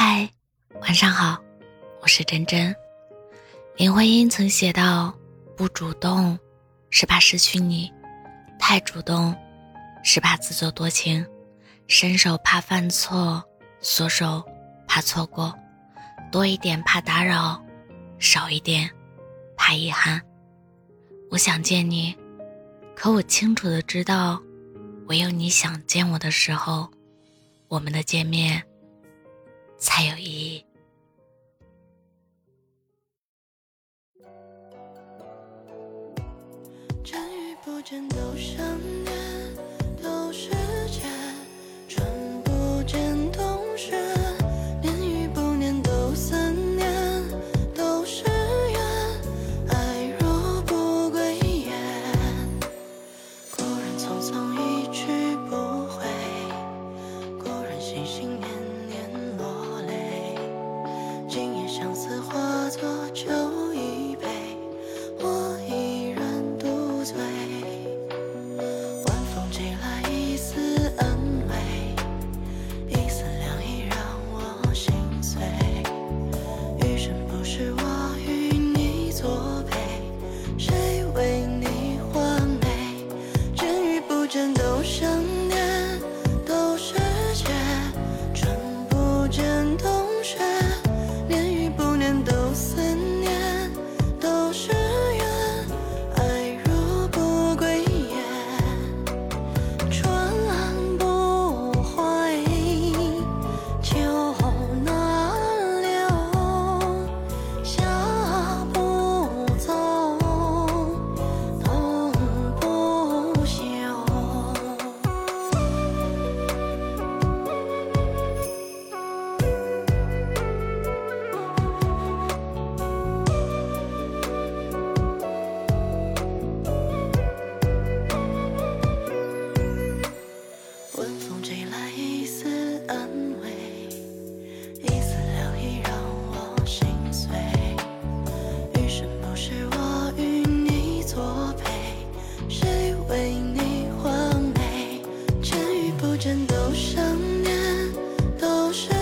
嗨，晚上好，我是真真。林徽因曾写道：“不主动，是怕失去你；太主动，是怕自作多情；伸手怕犯错，缩手怕错过；多一点怕打扰，少一点怕遗憾。”我想见你，可我清楚的知道，唯有你想见我的时候，我们的见面才有意义。真与不真都上。真都想念都是